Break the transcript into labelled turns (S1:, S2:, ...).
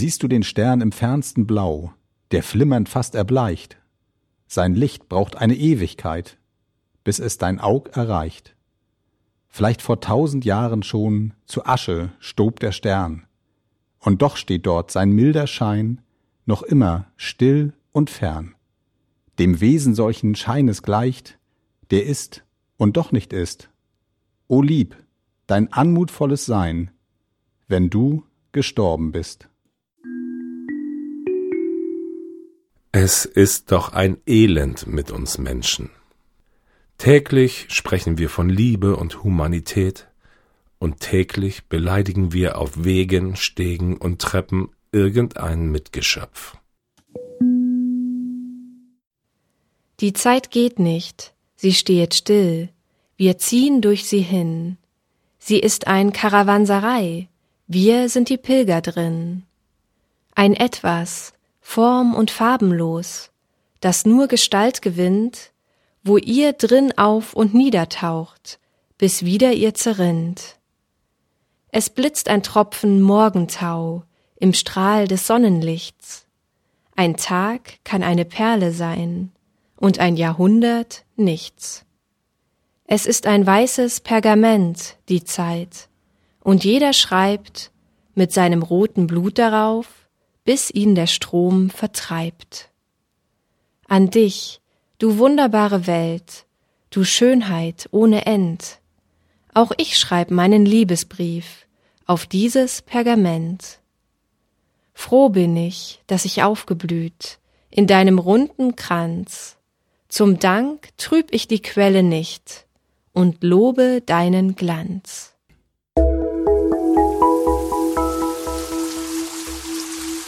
S1: Siehst du den Stern im fernsten Blau, der flimmernd fast erbleicht? Sein Licht braucht eine Ewigkeit, bis es dein Aug erreicht. Vielleicht vor tausend Jahren schon zu Asche stob der Stern, und doch steht dort sein milder Schein noch immer still und fern. Dem Wesen solchen Scheines gleicht, der ist und doch nicht ist. O lieb, dein anmutvolles Sein, wenn du gestorben bist.
S2: Es ist doch ein Elend mit uns Menschen. Täglich sprechen wir von Liebe und Humanität, und täglich beleidigen wir auf Wegen, Stegen und Treppen irgendein Mitgeschöpf.
S3: Die Zeit geht nicht, sie stehet still, wir ziehen durch sie hin. Sie ist ein Karawanserei, wir sind die Pilger drin. Ein Etwas, form- und farbenlos, das nur Gestalt gewinnt, wo ihr drin auf und niedertaucht, bis wieder ihr zerrinnt. Es blitzt ein Tropfen Morgentau im Strahl des Sonnenlichts. Ein Tag kann eine Perle sein und ein Jahrhundert nichts. Es ist ein weißes Pergament, die Zeit, und jeder schreibt mit seinem roten Blut darauf, bis ihn der Strom vertreibt. An dich, du wunderbare Welt, du Schönheit ohne End, auch ich schreib meinen Liebesbrief auf dieses Pergament. Froh bin ich, dass ich aufgeblüht in deinem runden Kranz. Zum Dank trüb ich die Quelle nicht und lobe deinen Glanz.